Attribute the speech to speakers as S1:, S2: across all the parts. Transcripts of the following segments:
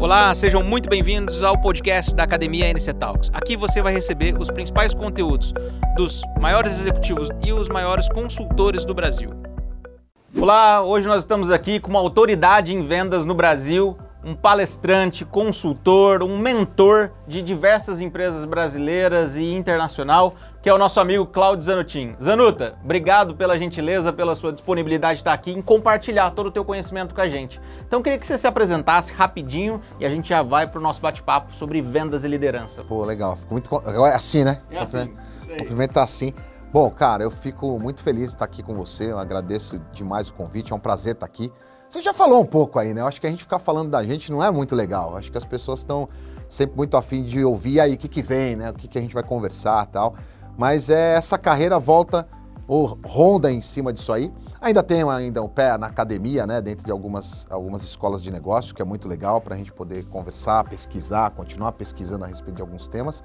S1: Olá, sejam muito bem-vindos ao podcast da Academia NC Talks. Aqui você vai receber os principais conteúdos dos maiores executivos e os maiores consultores do Brasil. Olá, hoje nós estamos aqui com uma autoridade em vendas no Brasil, um palestrante, consultor, um mentor de diversas empresas brasileiras e internacional, que é o nosso amigo Claudio Zanutin. Zanuta, obrigado pela gentileza, pela sua disponibilidade de estar aqui em compartilhar todo o teu conhecimento com a gente. Então, queria que você se apresentasse rapidinho e a gente já vai para o nosso bate-papo sobre vendas e liderança.
S2: Pô, legal. Fico muito... É assim, né?
S1: É assim.
S2: O cumprimento tá assim. Bom, cara, eu fico muito feliz de estar aqui com você. Eu agradeço demais o convite. É um prazer estar aqui. Você já falou um pouco aí, né? Eu acho que a gente ficar falando da gente não é muito legal. Eu acho que as pessoas estão sempre muito afim de ouvir aí o que, que vem, né? O que, que a gente vai conversar tal. Mas é, essa carreira volta ou ronda em cima disso aí. Ainda tenho ainda o pé na academia, né? Dentro de algumas, algumas escolas de negócio, que é muito legal para a gente poder conversar, pesquisar, continuar pesquisando a respeito de alguns temas.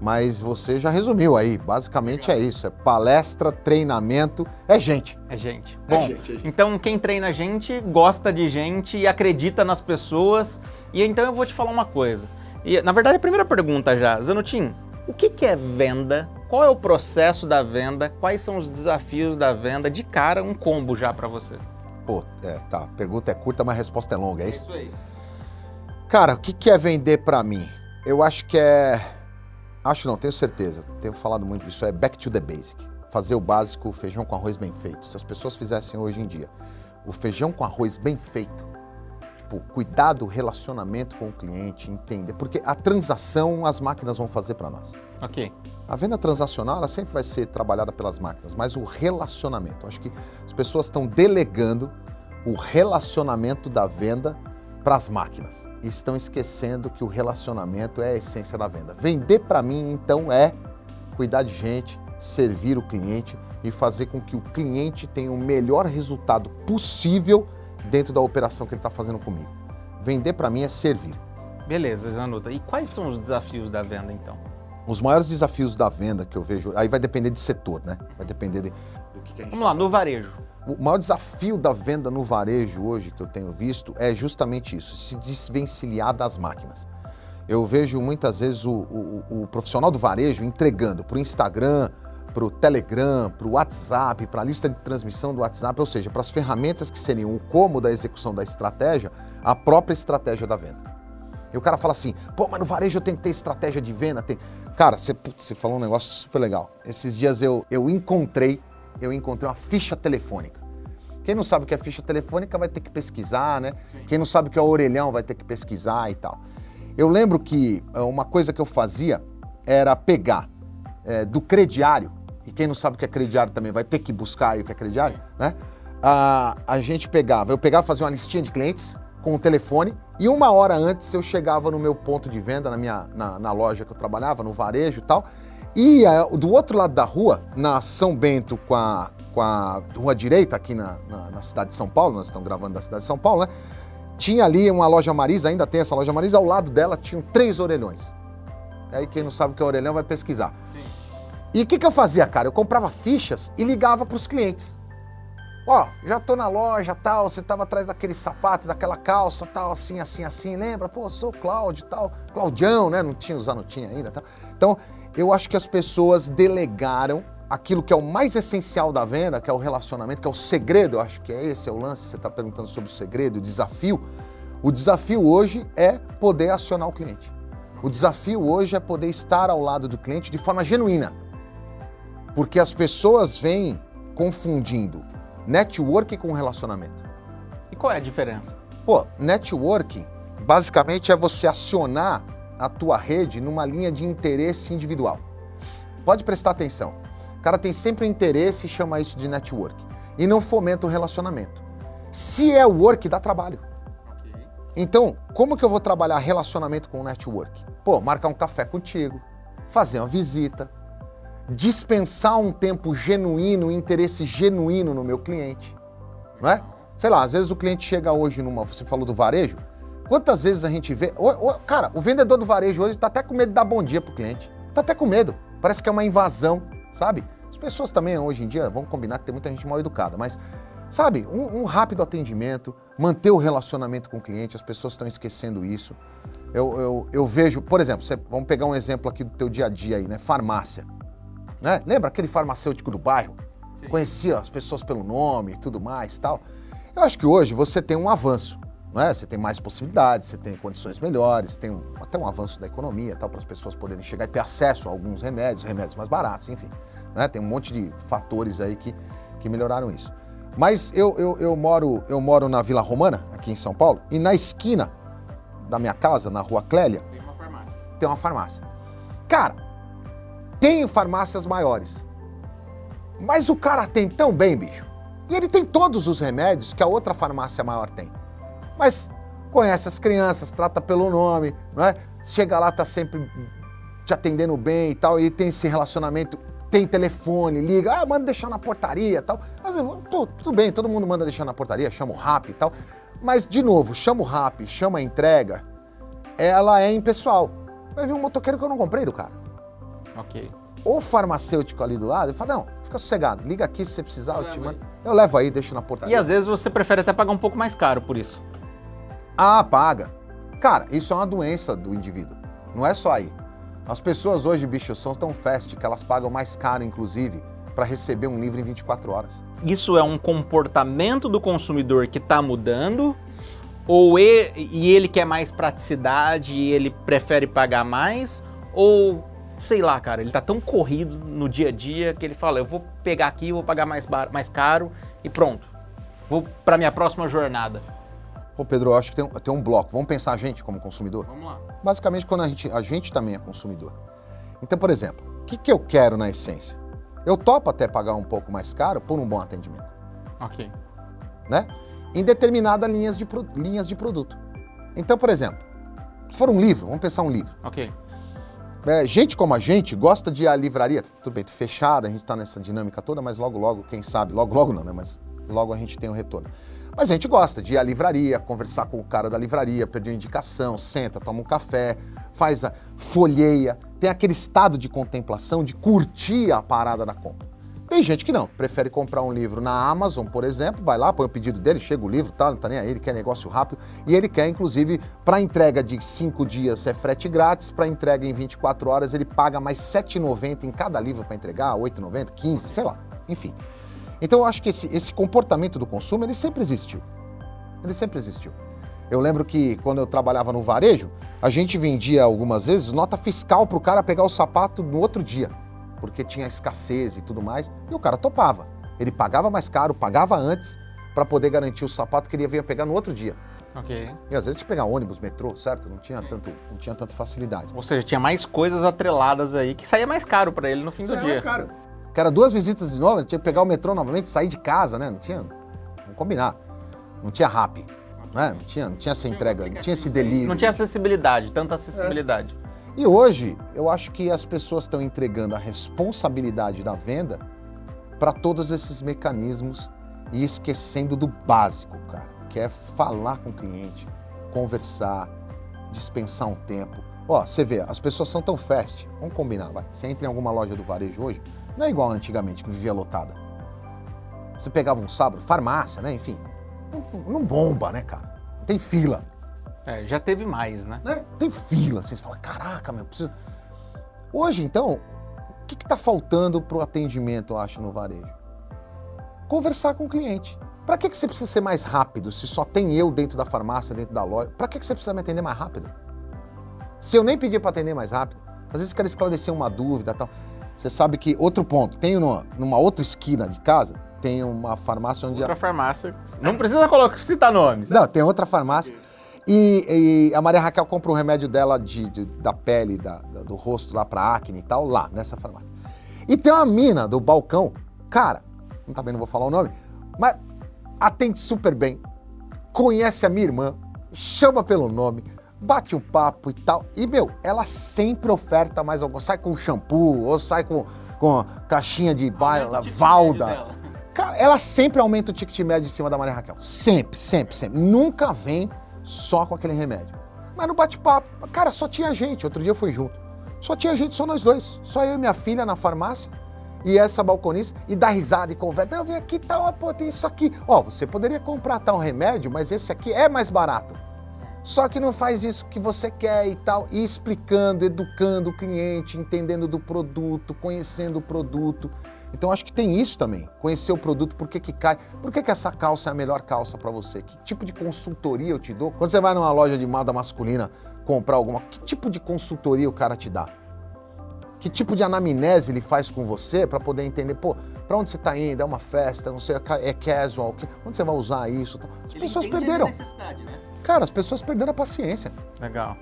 S2: Mas você já resumiu aí, basicamente é isso, é palestra, treinamento, é gente.
S1: É gente.
S2: É
S1: Bom,
S2: gente, é gente.
S1: então quem treina a gente gosta de gente e acredita nas pessoas. E então eu vou te falar uma coisa. E na verdade a primeira pergunta já, Zanutin, o que, que é venda? Qual é o processo da venda? Quais são os desafios da venda? De cara, um combo já para você.
S2: Pô, é, tá, pergunta é curta, mas a resposta é longa, é isso?
S1: aí.
S2: Cara, o que, que é vender para mim? Eu acho que é. Acho não, tenho certeza. Tenho falado muito disso. É back to the basic. Fazer o básico, feijão com arroz bem feito. Se as pessoas fizessem hoje em dia o feijão com arroz bem feito, tipo, cuidar do relacionamento com o cliente, entender. Porque a transação as máquinas vão fazer para nós.
S1: Ok.
S2: A venda transacional ela sempre vai ser trabalhada pelas máquinas, mas o relacionamento, acho que as pessoas estão delegando o relacionamento da venda para as máquinas e estão esquecendo que o relacionamento é a essência da venda. Vender para mim então é cuidar de gente, servir o cliente e fazer com que o cliente tenha o melhor resultado possível dentro da operação que ele está fazendo comigo. Vender para mim é servir.
S1: Beleza, Zanuta. E quais são os desafios da venda então?
S2: Os maiores desafios da venda que eu vejo, aí vai depender de setor, né? Vai depender de, do que, que a gente
S1: Vamos lá, no varejo.
S2: O maior desafio da venda no varejo hoje que eu tenho visto é justamente isso, se desvencilhar das máquinas. Eu vejo muitas vezes o, o- o profissional do varejo entregando para o Instagram, para o Telegram, para o WhatsApp, para a lista de transmissão do WhatsApp, ou seja, para as ferramentas que seriam o como da execução da estratégia, a própria estratégia da venda. E o cara fala assim, pô, mas no varejo eu tenho que ter estratégia de venda. Tem... Cara, você, putz, você falou um negócio super legal. Esses dias eu, eu encontrei, eu encontrei uma ficha telefônica. Quem não sabe o que é ficha telefônica vai ter que pesquisar, né? Quem não sabe o que é orelhão vai ter que pesquisar e tal. Eu lembro que eh, uma coisa que eu fazia era pegar eh, do crediário, e quem não sabe o que é crediário também vai ter que buscar aí o que é crediário, né? A, a gente pegava, eu pegava, fazia uma listinha de clientes com o telefone e uma hora antes eu chegava no meu ponto de venda, na minha na, na loja que eu trabalhava, no varejo e tal, e do outro lado da rua, na São Bento com a, com a rua direita, aqui na, na, na cidade de São Paulo, nós estamos gravando da cidade de São Paulo, né? Tinha ali uma loja Marisa, ainda tem essa loja Marisa, ao lado dela tinham três orelhões. Aí quem não sabe o que é orelhão vai pesquisar. E o que, que eu fazia, cara? Eu comprava fichas e ligava para os clientes. Ó, já tô na loja, tal, você tava atrás daquele sapato, daquela calça, tal, assim, assim, assim, lembra? Pô, sou Cláudio, tal, Claudião, né? Não tinha, usar não tinha ainda, tal. Então, eu acho que as pessoas delegaram aquilo que é o mais essencial da venda, que é o relacionamento, que é o segredo, eu acho que é esse é o lance, você está perguntando sobre o segredo, o desafio. O desafio hoje é poder acionar o cliente. O desafio hoje é poder estar ao lado do cliente de forma genuína. Porque as pessoas vêm confundindo network com relacionamento.
S1: E qual é a diferença?
S2: Pô, networking basicamente é você acionar a tua rede numa linha de interesse individual. Pode prestar atenção. O cara tem sempre um interesse e chama isso de network. E não fomenta o relacionamento. Se é work, dá trabalho. Então, como que eu vou trabalhar relacionamento com network? Pô, marcar um café contigo, fazer uma visita, dispensar um tempo genuíno, um interesse genuíno no meu cliente, não é? Sei lá, às vezes o cliente chega hoje numa, você falou do varejo, quantas vezes a gente vê, cara, o vendedor do varejo hoje tá até com medo de dar bom dia pro cliente, tá até com medo, parece que é uma invasão, sabe? As pessoas também hoje em dia, vamos combinar que tem muita gente mal educada, mas Sabe, um, um, rápido atendimento, manter o relacionamento com o cliente, as pessoas estão esquecendo isso. Eu, eu, eu vejo, por exemplo, vamos pegar um exemplo aqui do teu dia a dia aí, né? Farmácia. Né? Lembra aquele farmacêutico do bairro? Sim. Conhecia as pessoas pelo nome e tudo mais tal. Eu acho que hoje você tem um avanço. Né? Você tem mais possibilidades, você tem condições melhores, tem um, até um avanço da economia tal, para as pessoas poderem chegar e ter acesso a alguns remédios, remédios mais baratos, enfim. Né? Tem um monte de fatores aí que, que melhoraram isso. Mas eu, eu, eu, moro, eu moro na Vila Romana, aqui em São Paulo, e na esquina da minha casa, na rua Clélia,
S1: tem uma farmácia.
S2: Tem uma farmácia. Cara, tem farmácias maiores. Mas o cara tem tão bem, bicho. E ele tem todos os remédios que a outra farmácia maior tem. Mas conhece as crianças, trata pelo nome, não é? Chega lá, tá sempre te atendendo bem e tal, e tem esse relacionamento tem telefone, liga, ah, manda deixar na portaria e tal. Mas, tô, tudo bem, todo mundo manda deixar na portaria, chama o RAP e tal. Mas, de novo, chama o RAP, chama a entrega, ela é impessoal. Vai vir um motoqueiro que eu não comprei do cara.
S1: Ok.
S2: O farmacêutico ali do lado, ele fala, não, fica sossegado, liga aqui se você precisar, eu, eu te mando. Eu levo aí, deixo na portaria.
S1: E às vezes você prefere até pagar um pouco mais caro por isso.
S2: Ah, paga. Cara, isso é uma doença do indivíduo. Não é só aí. As pessoas hoje, bicho, são tão fast que elas pagam mais caro, inclusive, para receber um livro em 24 horas.
S1: Isso é um comportamento do consumidor que está mudando? Ou ele, e ele quer mais praticidade e ele prefere pagar mais? Ou, sei lá, cara, ele está tão corrido no dia a dia que ele fala, eu vou pegar aqui, vou pagar mais, bar, mais caro e pronto. Vou para minha próxima jornada.
S2: Pô, Pedro, eu acho que tem, tem um bloco. Vamos pensar a gente como consumidor?
S1: Vamos lá.
S2: Basicamente, quando a gente, a gente também é consumidor. Então, por exemplo, o que, que eu quero na essência? Eu topo até pagar um pouco mais caro por um bom atendimento.
S1: Ok.
S2: Né? Em determinadas linhas de, linhas de produto. Então, por exemplo, se for um livro, vamos pensar um livro.
S1: Ok.
S2: É, gente como a gente gosta de à livraria, tudo bem, fechada, a gente está nessa dinâmica toda, mas logo, logo, quem sabe, logo, logo não, né? Mas logo a gente tem o um retorno. Mas a gente gosta de ir à livraria, conversar com o cara da livraria, pedir uma indicação, senta, toma um café, faz a folheia, tem aquele estado de contemplação, de curtir a parada da compra. Tem gente que não, prefere comprar um livro na Amazon, por exemplo, vai lá, põe o pedido dele, chega o livro, tá, não tá nem aí, ele quer negócio rápido e ele quer, inclusive, para entrega de 5 dias é frete grátis, para entrega em 24 horas ele paga mais R$ 7,90 em cada livro para entregar, R$ 8,90, 15, sei lá, enfim. Então eu acho que esse, esse comportamento do consumo ele sempre existiu. Ele sempre existiu. Eu lembro que quando eu trabalhava no varejo, a gente vendia algumas vezes nota fiscal para o cara pegar o sapato no outro dia, porque tinha escassez e tudo mais, e o cara topava. Ele pagava mais caro, pagava antes, para poder garantir o sapato que ele ia pegar no outro dia.
S1: Ok.
S2: E às vezes pegar ônibus, metrô, certo? Não tinha, tanto, não tinha tanta facilidade.
S1: Ou seja, tinha mais coisas atreladas aí que saía mais caro para ele no fim do dia. mais caro
S2: que era duas visitas de novo, ele tinha que pegar o metrô novamente, sair de casa, né? Não tinha. Vamos combinar. Não tinha rap. Né? Não, tinha, não tinha essa entrega, não tinha esse delírio.
S1: Não tinha acessibilidade, tanta acessibilidade.
S2: É. E hoje, eu acho que as pessoas estão entregando a responsabilidade da venda para todos esses mecanismos e esquecendo do básico, cara, que é falar com o cliente, conversar, dispensar um tempo. Ó, você vê, as pessoas são tão fast. Vamos combinar, vai. Você entra em alguma loja do varejo hoje, não é igual antigamente, que vivia lotada. Você pegava um sábado, farmácia, né? Enfim. Não, não bomba, né, cara? Tem fila.
S1: É, já teve mais, né? né?
S2: Tem fila. Você fala, caraca, meu, preciso. Hoje, então, o que está faltando para o atendimento, eu acho, no varejo? Conversar com o cliente. Para que, que você precisa ser mais rápido se só tem eu dentro da farmácia, dentro da loja? Para que, que você precisa me atender mais rápido? Se eu nem pedir para atender mais rápido, às vezes quero esclarecer uma dúvida tal. Você sabe que outro ponto, tem numa, numa outra esquina de casa, tem uma farmácia onde.
S1: Outra a... farmácia. Não precisa colocar, citar nomes.
S2: Não, tem outra farmácia. E, e, a Maria Raquel compra um remédio dela de, de da pele, da, do rosto lá pra acne e tal, lá, nessa farmácia. E tem uma mina do balcão, cara, não também não vou falar o nome, mas atende super bem, conhece a minha irmã, chama pelo nome, bate um papo e tal. E, meu, ela sempre oferta mais alguma Sai com shampoo, ou sai com, com caixinha de baila, valda. Cara, ela sempre aumenta o ticket médio em cima da Maria Raquel. Sempre, sempre, sempre. Nunca vem só com aquele remédio. Mas no bate-papo, cara, só tinha gente. Outro dia eu fui junto. Só tinha gente, só nós dois. Só eu e minha filha na farmácia. e essa balconista e dá risada e conversa. Não, vem aqui, tal, tá, pô, tem isso aqui. Ó, você poderia comprar tal remédio, mas esse aqui é mais barato. Só que não faz isso que você quer e tal, e explicando, educando o cliente, entendendo do produto, conhecendo o produto. Então acho que tem isso também, conhecer o produto, por que, que cai, por que, que essa calça é a melhor calça para você, que tipo de consultoria eu te dou. Quando você vai numa loja de moda masculina comprar alguma, que tipo de consultoria o cara te dá? Que tipo de anamnese ele faz com você para poder entender, pô, para onde você está indo? É uma festa, não sei, é casual, onde você vai usar isso? As ele pessoas perderam. Né? Cara, as pessoas perderam a paciência.
S1: Legal.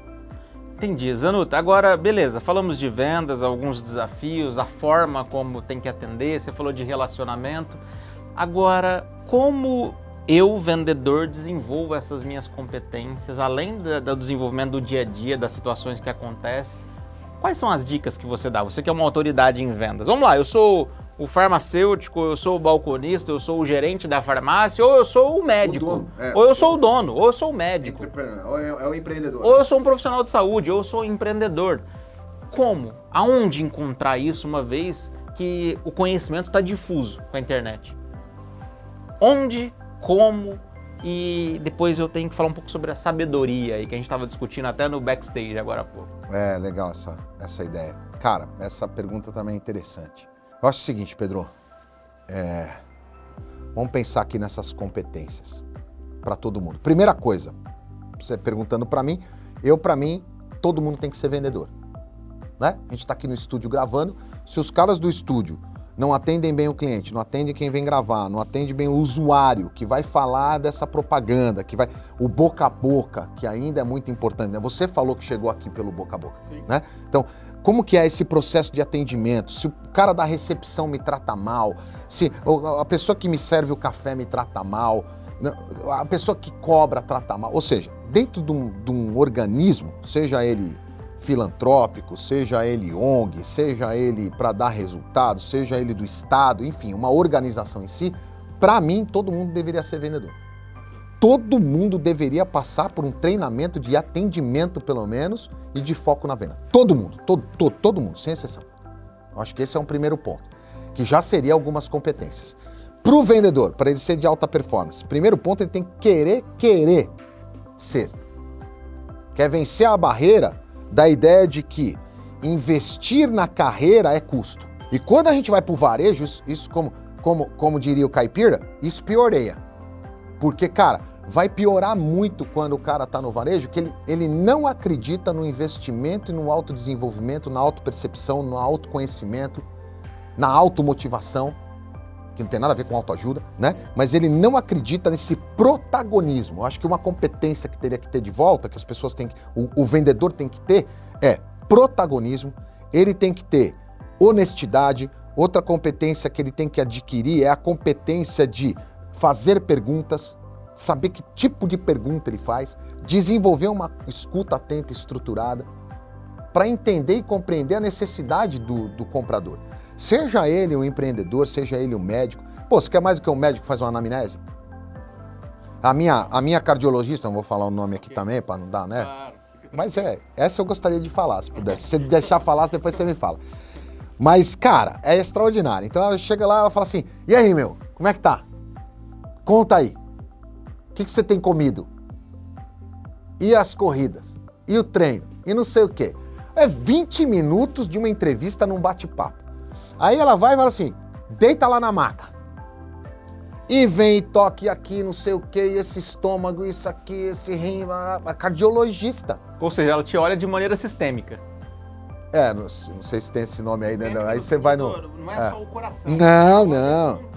S1: Entendi. Zanuta, agora, beleza, falamos de vendas, alguns desafios, a forma como tem que atender, você falou de relacionamento. Agora, como eu, vendedor, desenvolvo essas minhas competências, além do desenvolvimento do dia a dia, das situações que acontecem? Quais são as dicas que você dá? Você que é uma autoridade em vendas. Vamos lá, eu sou o farmacêutico, eu sou o balconista, eu sou o gerente da farmácia, ou eu sou o médico. O dono, é, ou eu sou o dono, ou eu sou o médico.
S2: Ou é, é o empreendedor.
S1: Ou eu sou um profissional de saúde, ou eu sou um empreendedor. Como? Aonde encontrar isso uma vez que o conhecimento está difuso com a internet? Onde, como e depois eu tenho que falar um pouco sobre a sabedoria aí que a gente estava discutindo até no backstage agora há pouco.
S2: É, legal essa, essa ideia. Cara, essa pergunta também é interessante. Eu acho o seguinte, Pedro. É, vamos pensar aqui nessas competências para todo mundo. Primeira coisa, você perguntando para mim, eu para mim todo mundo tem que ser vendedor, né? A gente está aqui no estúdio gravando. Se os caras do estúdio não atendem bem o cliente, não atendem quem vem gravar, não atende bem o usuário que vai falar dessa propaganda, que vai o boca a boca, que ainda é muito importante. Né? Você falou que chegou aqui pelo boca a boca, Sim. né? Então, como que é esse processo de atendimento? Se o cara da recepção me trata mal, se a pessoa que me serve o café me trata mal, né? a pessoa que cobra trata mal, ou seja, dentro de um, de um organismo, seja ele filantrópico, seja ele ONG, seja ele para dar resultado, seja ele do Estado, enfim, uma organização em si, para mim todo mundo deveria ser vendedor. Todo mundo deveria passar por um treinamento de atendimento, pelo menos, e de foco na venda. Todo mundo, todo, todo, todo mundo, sem exceção. Eu acho que esse é um primeiro ponto, que já seria algumas competências. Para o vendedor, para ele ser de alta performance, primeiro ponto, ele tem que querer, querer ser. Quer vencer a barreira da ideia de que investir na carreira é custo. E quando a gente vai para o varejo, isso, isso, como, como, como diria o caipira, isso pioreia. Porque, cara, vai piorar muito quando o cara está no varejo, que ele, ele não acredita no investimento e no autodesenvolvimento, na autopercepção, no autoconhecimento, na automotivação, que não tem nada a ver com autoajuda, né? Mas ele não acredita nesse protagonismo. Eu acho que uma competência que teria que ter de volta, que as pessoas têm que, o, o vendedor tem que ter, é protagonismo, ele tem que ter honestidade, outra competência que ele tem que adquirir é a competência de fazer perguntas, saber que tipo de pergunta ele faz, desenvolver uma escuta atenta e estruturada, para entender e compreender a necessidade do, do comprador. Seja ele um empreendedor, seja ele um médico. Pô, você quer mais do que um médico que faz uma anamnese? A minha, a minha cardiologista, não vou falar o nome aqui também, para não dar, né? Mas é, essa eu gostaria de falar, se pudesse. Se você deixar falar, depois você me fala. Mas, cara, é extraordinário. Então ela chega lá, ela fala assim: e aí, meu, como é que tá? Conta aí. O que, que você tem comido? E as corridas? E o treino? E não sei o quê. É 20 minutos de uma entrevista num bate-papo. Aí ela vai e fala assim: deita lá na maca. E vem, toque aqui, não sei o que, esse estômago, isso aqui, esse rim, a, a cardiologista.
S1: Ou seja, ela te olha de maneira sistêmica.
S2: É, não, não sei se tem esse nome aí, né? Aí você vai no.
S1: Não é, é, só o coração.
S2: Não, não.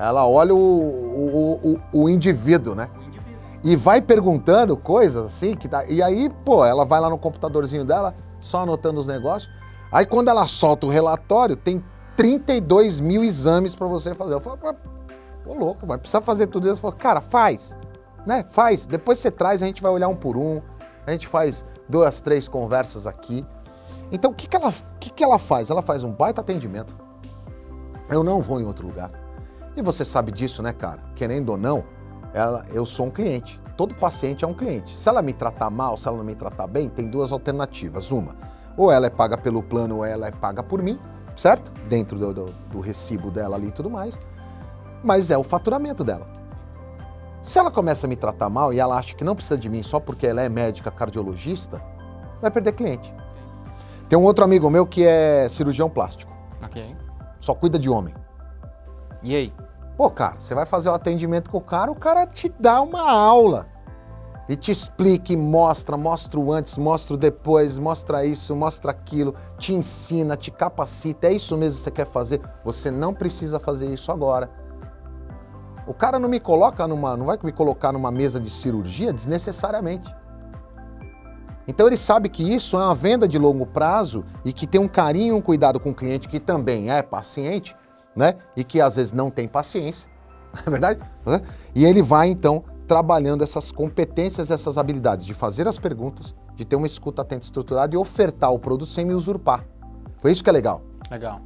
S2: Ela olha o, o, o, o indivíduo, né? Indivíduo. E vai perguntando coisas assim, que e aí, pô, ela vai lá no computadorzinho dela, só anotando os negócios. Aí quando ela solta o relatório, tem 32 mil exames para você fazer. Eu falo, ô louco, mas precisa fazer tudo isso. Eu falo, cara, faz, né? Faz. Depois você traz, a gente vai olhar um por um, a gente faz duas, três conversas aqui. Então o que, que, ela, que, que ela faz? Ela faz um baita atendimento. Eu não vou em outro lugar. E você sabe disso, né, cara? Querendo ou não, ela, eu sou um cliente. Todo paciente é um cliente. Se ela me tratar mal, se ela não me tratar bem, tem duas alternativas. Uma, ou ela é paga pelo plano ou ela é paga por mim. certo? Dentro do, do, do recibo dela ali e tudo mais. Mas é o faturamento dela. Se ela começa a me tratar mal e ela acha que não precisa de mim só porque ela é médica cardiologista, vai perder cliente. Tem um outro amigo meu que é cirurgião plástico.
S1: Ok.
S2: Só cuida de homem.
S1: E aí?
S2: Pô, cara, você vai fazer o atendimento com o cara, o cara te dá uma aula. E te explica e mostra, mostra o antes, mostra o depois, mostra isso, mostra aquilo, te ensina, te capacita. É isso mesmo que você quer fazer. Você não precisa fazer isso agora. O cara não me coloca numa, não vai me colocar numa mesa de cirurgia desnecessariamente. Então ele sabe que isso é uma venda de longo prazo e que tem um carinho, um cuidado com o cliente que também é paciente, né? E que às vezes não tem paciência, não é verdade? E ele vai então trabalhando essas competências, essas habilidades de fazer as perguntas, de ter uma escuta atenta estruturada e ofertar o produto sem me usurpar. Foi isso que é legal.
S1: Legal.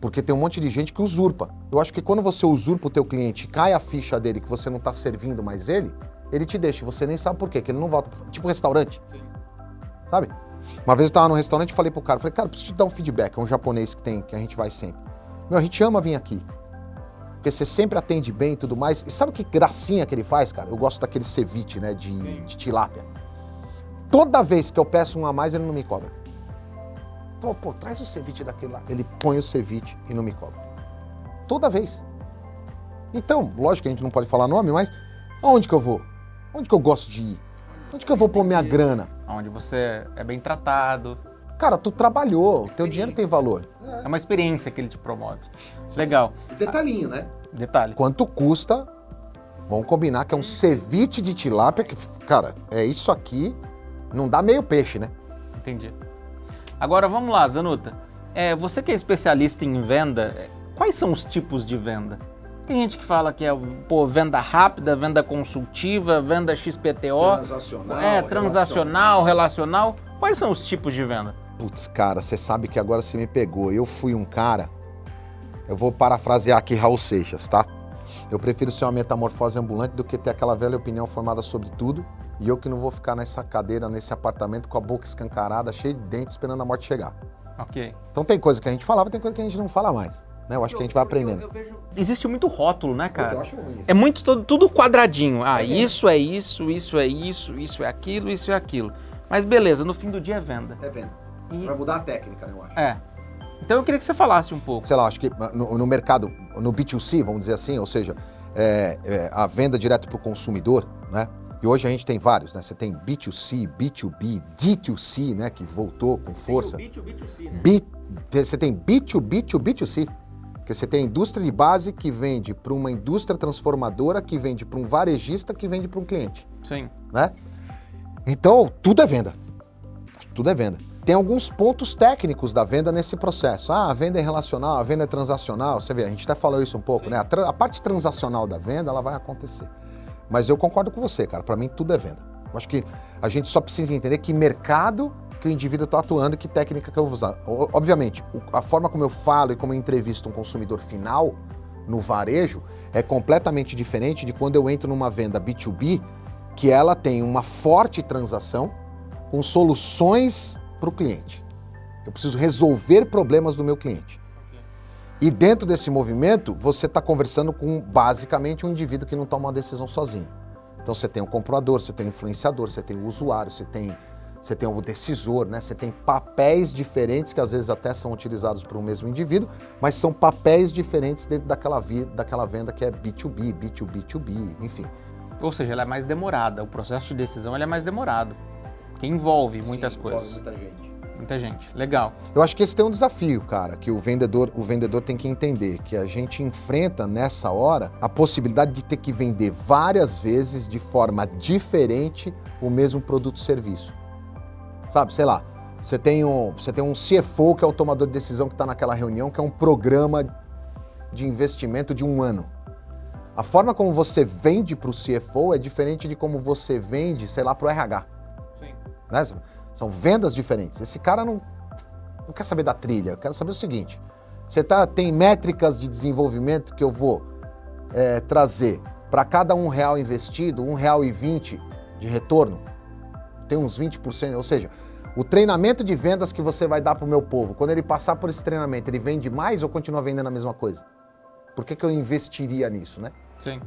S2: Porque tem um monte de gente que usurpa. Eu acho que quando você usurpa o teu cliente, cai a ficha dele que você não está servindo mais ele, ele te deixa. Você nem sabe por quê, que ele não volta. Tipo restaurante. Sim. Sabe? Uma vez eu estava no restaurante e falei pro cara, falei, cara, preciso te dar um feedback. É um japonês que tem, que a gente vai sempre. Meu, a gente ama vir aqui porque você sempre atende bem e tudo mais. E sabe que gracinha que ele faz, cara? Eu gosto daquele ceviche, né, de, de tilápia. Toda vez que eu peço um a mais, ele não me cobra. Pô, pô, traz o ceviche daquele lá. Ele põe o ceviche e não me cobra. Toda vez. Então, lógico que a gente não pode falar nome, mas aonde que eu vou? Onde que eu gosto de ir? Onde que eu vou pôr minha grana?
S1: Onde você é bem tratado.
S2: Cara, tu trabalhou, teu dinheiro tem valor.
S1: É uma experiência que ele te promove. Legal.
S2: Detalhinho, né?
S1: Detalhe.
S2: Quanto custa? Vamos combinar que é um ceviche de tilápia que, cara, é isso aqui, não dá meio peixe, né?
S1: Entendi. Agora vamos lá, Zanuta. É, você que é especialista em venda, é, quais são os tipos de venda? Tem gente que fala que é pô, venda rápida, venda consultiva, venda XPTO.
S2: Transacional.
S1: É, transacional, relacional. relacional. Quais são os tipos de venda?
S2: Putz, cara, você sabe que agora você me pegou. Eu fui um cara. Eu vou parafrasear aqui Raul Seixas, tá? Eu prefiro ser uma metamorfose ambulante do que ter aquela velha opinião formada sobre tudo e eu que não vou ficar nessa cadeira, nesse apartamento com a boca escancarada, cheia de dentes, esperando a morte chegar.
S1: Ok.
S2: Então tem coisa que a gente falava, tem coisa que a gente não fala mais. Né? Eu acho eu, que a gente vai aprendendo. Eu, eu vejo...
S1: Existe muito rótulo, né, cara? Eu acho ruim isso. É muito todo, tudo quadradinho. Ah, é isso é isso, isso é isso, isso é aquilo, isso é aquilo. Mas beleza, no fim do dia é venda.
S2: É venda. E... Vai mudar a técnica, né, eu acho.
S1: É. Então eu queria que você falasse um pouco.
S2: Sei lá, acho que no, no mercado, no B2C, vamos dizer assim, ou seja, é, é, a venda direto para o consumidor, né? E hoje a gente tem vários, né? Você tem B2C, B2B, D2C, né? Que voltou com força. Tem o B2B2C, né? B, você tem B2B, B2C. Porque você tem a indústria de base que vende para uma indústria transformadora, que vende para um varejista, que vende para um cliente.
S1: Sim.
S2: Né? Então, tudo é venda. Tudo é venda. Tem alguns pontos técnicos da venda nesse processo. Ah, a venda é relacional, a venda é transacional. Você vê, a gente até falou isso um pouco, Sim. né? A, a, parte transacional da venda, ela vai acontecer. Mas eu concordo com você, cara. Para mim, tudo é venda. Eu acho que a gente só precisa entender que mercado que o indivíduo está atuando e que técnica que eu vou usar. Obviamente, a forma como eu falo e como eu entrevisto um consumidor final no varejo é completamente diferente de quando eu entro numa venda B2B que ela tem uma forte transação com soluções para o cliente. Eu preciso resolver problemas do meu cliente. E dentro desse movimento, você está conversando com basicamente um indivíduo que não toma uma decisão sozinho. Então você tem o comprador, você tem o influenciador, você tem o usuário, você tem, você tem o decisor, né? Você tem papéis diferentes que às vezes até são utilizados por um mesmo indivíduo, mas são papéis diferentes dentro daquela, daquela venda que é B2B, B2B2B, enfim.
S1: Ou seja, ela é mais demorada, o processo de decisão é mais demorado que envolve muitas Sim, coisas.
S2: Envolve muita gente.
S1: Muita gente. Legal.
S2: Eu acho que esse tem um desafio, cara, que o vendedor, o vendedor tem que entender, que a gente enfrenta nessa hora a possibilidade de ter que vender várias vezes de forma diferente o mesmo produto ou serviço. Sabe, sei lá, você tem um, você tem um CFO que é o tomador de decisão que está naquela reunião, que é um programa de investimento de um ano. A forma como você vende para o CFO é diferente de como você vende, sei lá, para o RH. Né? São vendas diferentes. Esse cara não, não quer saber da trilha, eu quero saber o seguinte: você tá, tem métricas de desenvolvimento que eu vou é, trazer para cada um real investido, um real e vinte de retorno, tem uns 20%, ou seja, O treinamento de vendas que você vai dar para o meu povo, quando ele passar por esse treinamento, ele vende mais ou continua vendendo a mesma coisa? Por que, que eu investiria nisso, né?
S1: Sim.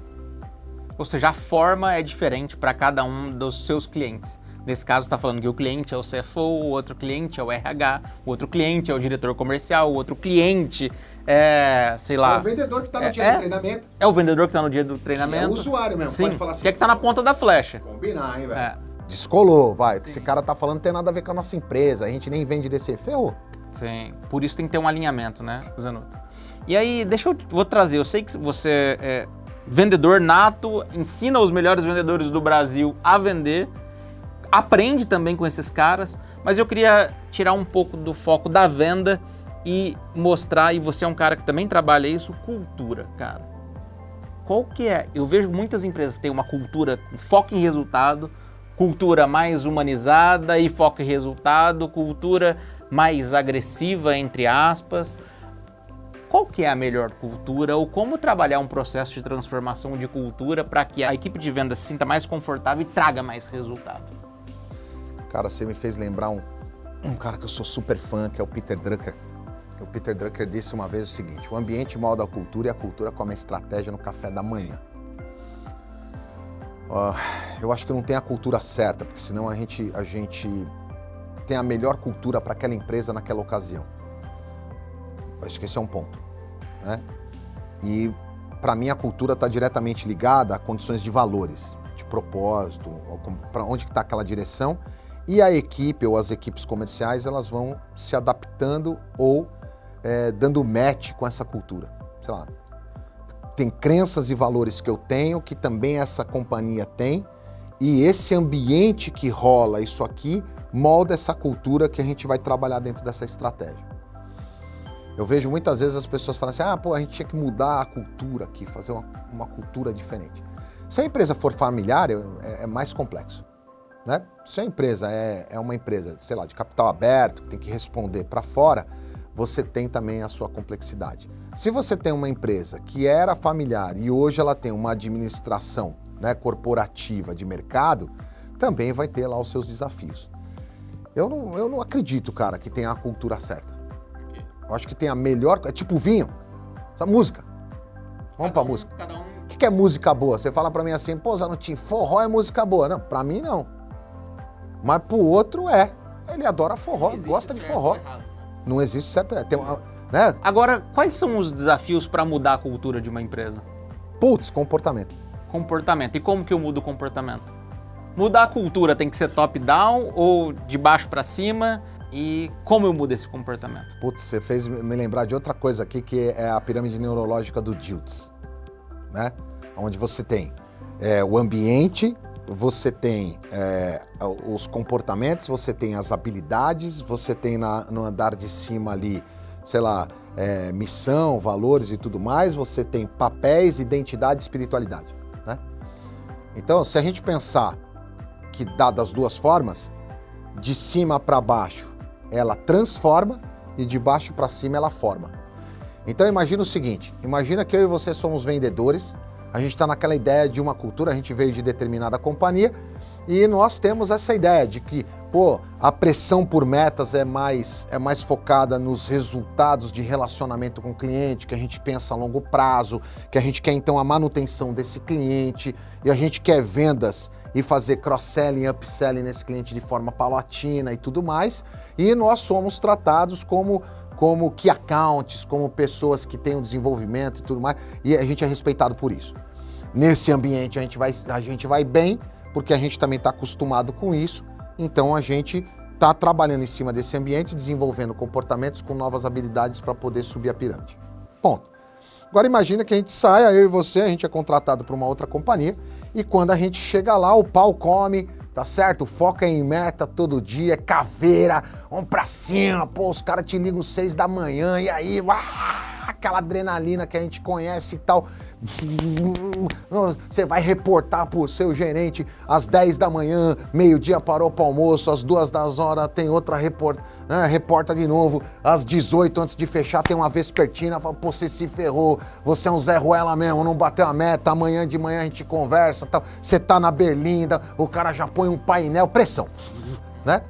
S1: Ou seja, a forma é diferente para cada um dos seus clientes. Nesse caso, está falando que o cliente é o CFO, o outro cliente é o RH, o outro cliente é o diretor comercial, o outro cliente é, sei lá.
S2: É o vendedor que está no
S1: é,
S2: dia
S1: é,
S2: do treinamento.
S1: É o vendedor que está no dia do treinamento. é o
S2: usuário mesmo,
S1: Sim,
S2: pode falar assim.
S1: Que é que está na ponta da flecha.
S2: Combinar, hein, velho. É. Descolou, vai. O que esse cara tá falando não tem nada a ver com a nossa empresa. A gente nem vende desse. Ferrou.
S1: Sim. Por isso tem que ter um alinhamento, né, Zanuto? E aí, deixa eu vou trazer. Eu sei que você é vendedor nato, ensina os melhores vendedores do Brasil a vender, aprende também com esses caras, mas eu queria tirar um pouco do foco da venda e mostrar, e você é um cara que também trabalha isso, cultura, cara. Qual que é? Eu vejo muitas empresas que têm uma cultura com foco em resultado, cultura mais humanizada e foco em resultado, cultura mais agressiva, entre aspas. Qual que é a melhor cultura ou como trabalhar um processo de transformação de cultura para que a equipe de venda se sinta mais confortável e traga mais resultado?
S2: Cara, você me fez lembrar um, um cara que eu sou super fã, que é o Peter Drucker. O Peter Drucker disse uma vez o seguinte: o ambiente molda a cultura e a cultura come a estratégia no café da manhã. Uh, eu acho que não tem a cultura certa, porque senão a gente, a gente tem a melhor cultura para aquela empresa naquela ocasião. Acho que esse é um ponto. Né? E para mim a cultura está diretamente ligada a condições de valores, de propósito, para onde está aquela direção. E a equipe ou as equipes comerciais elas vão se adaptando ou é, dando match com essa cultura. Sei lá, tem crenças e valores que eu tenho, que também essa companhia tem, e esse ambiente que rola isso aqui molda essa cultura que a gente vai trabalhar dentro dessa estratégia. Eu vejo muitas vezes as pessoas falando assim: ah, pô, a gente tinha que mudar a cultura aqui, fazer uma, uma cultura diferente. Se a empresa for familiar, é, é mais complexo. Né? Se a empresa é, é uma empresa, sei lá, de capital aberto, que tem que responder para fora, você tem também a sua complexidade. Se você tem uma empresa que era familiar e hoje ela tem uma administração né, corporativa de mercado, também vai ter lá os seus desafios. Eu não, eu não acredito, cara, que tenha a cultura certa. Eu acho que tem a melhor. É tipo vinho. Essa música. Vamos cada pra um, música. Um... O que, é música boa? Você fala pra mim assim, pô, Zanutinho, forró é música boa. Não, pra mim não. Mas pro outro é. Ele adora forró, gosta de forró. Não existe certo. É. Tem uma, né?
S1: Agora, quais são os desafios para mudar a cultura de uma empresa?
S2: Putz, comportamento.
S1: Comportamento. E como que eu mudo o comportamento? Mudar a cultura tem que ser top-down ou de baixo para cima? E como eu mudo esse comportamento?
S2: Putz, você fez me lembrar de outra coisa aqui que é a pirâmide neurológica do Diltz, né? Onde você tem é, o ambiente, você tem é, os comportamentos, você tem as habilidades, você tem na, no andar de cima ali, sei lá, é, missão, valores e tudo mais, você tem papéis, identidade e espiritualidade, né? Então, se a gente pensar que dá das duas formas, de cima para baixo ela transforma e de baixo para cima ela forma. Então imagina o seguinte: imagina que eu e você somos vendedores, a gente está naquela ideia de uma cultura, a gente veio de determinada companhia e nós temos essa ideia de que, pô, a pressão por metas é mais, é mais focada nos resultados de relacionamento com o cliente, que a gente pensa a longo prazo, que a gente quer então a manutenção desse cliente e a gente quer vendas e fazer cross-selling, upselling nesse cliente de forma paulatina e tudo mais. E nós somos tratados como como key accounts, como pessoas que têm um desenvolvimento e tudo mais, e a gente é respeitado por isso. Nesse ambiente a gente vai, a gente vai bem, porque a gente também está acostumado com isso, então a gente está trabalhando em cima desse ambiente, desenvolvendo comportamentos com novas habilidades para poder subir a pirâmide. Ponto. Agora imagina que a gente saia, eu e você, a gente é contratado por uma outra companhia, e quando a gente chega lá, o pau come, tá certo? Foca em meta todo dia, caveira, vamos pra cima, pô, os caras te ligam seis da manhã e aí, uá, aquela adrenalina que a gente conhece e tal. Você vai reportar pro seu gerente às 10 da manhã, meio-dia parou para almoço, às duas das horas tem outra report, né, reporta de novo, às 18 antes de fechar tem uma vespertina, fala, pô, você se ferrou, você é um Zé Ruela mesmo, não bateu a meta, amanhã de manhã a gente conversa, tal. Você tá na berlinda, o cara já põe um painel, pressão, né?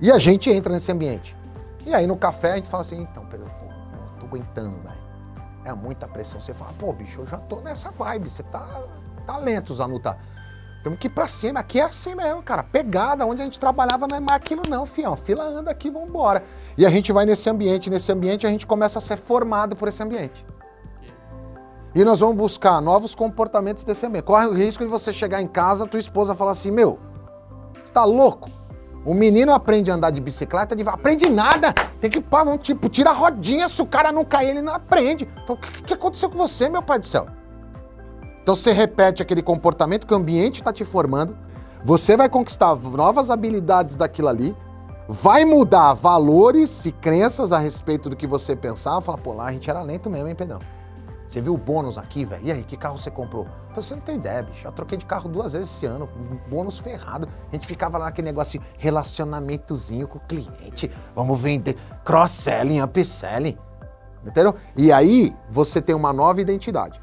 S2: E a gente entra nesse ambiente. E aí no café a gente fala assim, então, Pedro, não tô aguentando, velho. É muita pressão. Você fala, pô, bicho, eu já tô nessa vibe, você tá, tá lento, Zanu, tá? Temos que ir pra cima, aqui é assim mesmo, cara. Pegada, onde a gente trabalhava não é mais aquilo não, fião. Fila anda aqui, vambora. E a gente vai nesse ambiente, nesse ambiente a gente começa a ser formado por esse ambiente. E nós vamos buscar novos comportamentos desse ambiente. Corre o risco de você chegar em casa, tua esposa falar assim, meu, tá louco? O menino aprende a andar de bicicleta, de... aprende nada. Tem que, pá, um, tipo, tira a rodinha, se o cara não cair, ele não aprende. Então, o que, que aconteceu com você, meu pai do céu? Então você repete aquele comportamento que o ambiente está te formando, você vai conquistar novas habilidades daquilo ali, vai mudar valores e crenças a respeito do que você pensava. Fala, pô, lá a gente era lento mesmo, hein, Pedrão? Você viu o bônus aqui, velho? E aí, que carro você comprou? Você não tem ideia, bicho. Eu troquei de carro duas vezes esse ano, bônus ferrado. A gente ficava lá naquele negócio assim, relacionamentozinho com o cliente. Vamos vender cross-selling, upselling. Entendeu? E aí, você tem uma nova identidade.